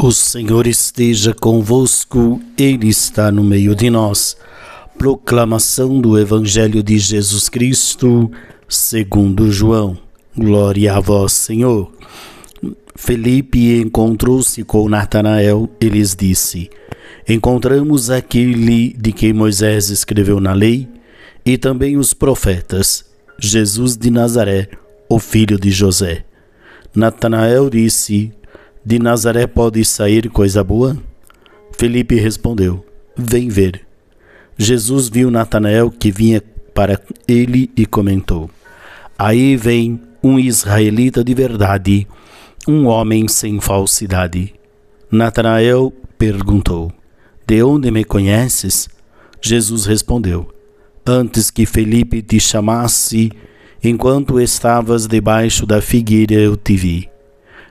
O Senhor esteja convosco, Ele está no meio de nós. Proclamação do Evangelho de Jesus Cristo, segundo João. Glória a vós, Senhor. Felipe encontrou-se com Natanael e lhes disse: Encontramos aquele de quem Moisés escreveu na lei e também os profetas, Jesus de Nazaré, o filho de José. Natanael disse: de Nazaré pode sair coisa boa? Felipe respondeu: Vem ver. Jesus viu Natanael que vinha para ele e comentou: Aí vem um israelita de verdade, um homem sem falsidade. Natanael perguntou: De onde me conheces? Jesus respondeu: Antes que Felipe te chamasse, enquanto estavas debaixo da figueira, eu te vi.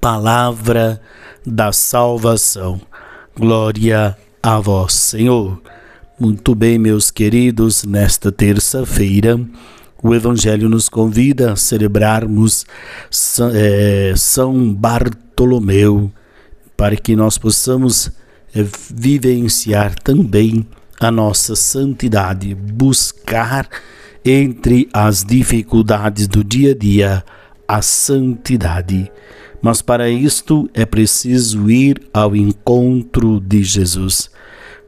palavra da salvação. Glória a vós, Senhor. Muito bem, meus queridos, nesta terça-feira, o Evangelho nos convida a celebrarmos é, São Bartolomeu, para que nós possamos é, vivenciar também a nossa santidade, buscar entre as dificuldades do dia a dia a santidade. Mas para isto é preciso ir ao encontro de Jesus.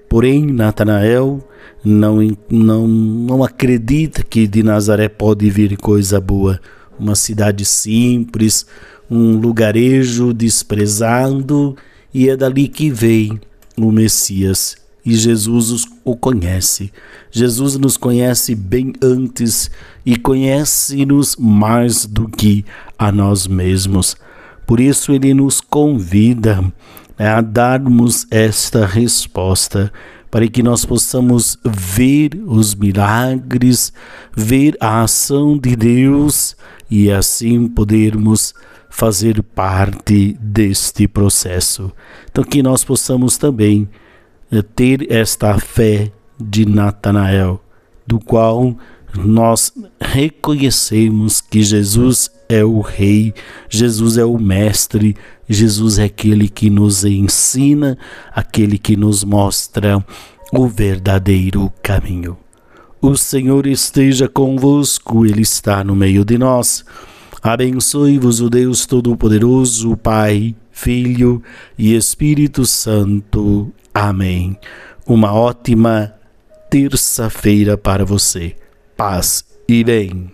Porém, Natanael não, não, não acredita que de Nazaré pode vir coisa boa. Uma cidade simples, um lugarejo desprezado, e é dali que vem o Messias. E Jesus o conhece. Jesus nos conhece bem antes e conhece-nos mais do que a nós mesmos. Por isso, ele nos convida né, a darmos esta resposta para que nós possamos ver os milagres, ver a ação de Deus e assim podermos fazer parte deste processo. Então, que nós possamos também ter esta fé de Natanael, do qual nós reconhecemos que Jesus é o Rei, Jesus é o Mestre, Jesus é aquele que nos ensina, aquele que nos mostra o verdadeiro caminho. O Senhor esteja convosco, Ele está no meio de nós. Abençoe-vos o Deus Todo-Poderoso, Pai, Filho e Espírito Santo. Amém. Uma ótima terça-feira para você paz e bem.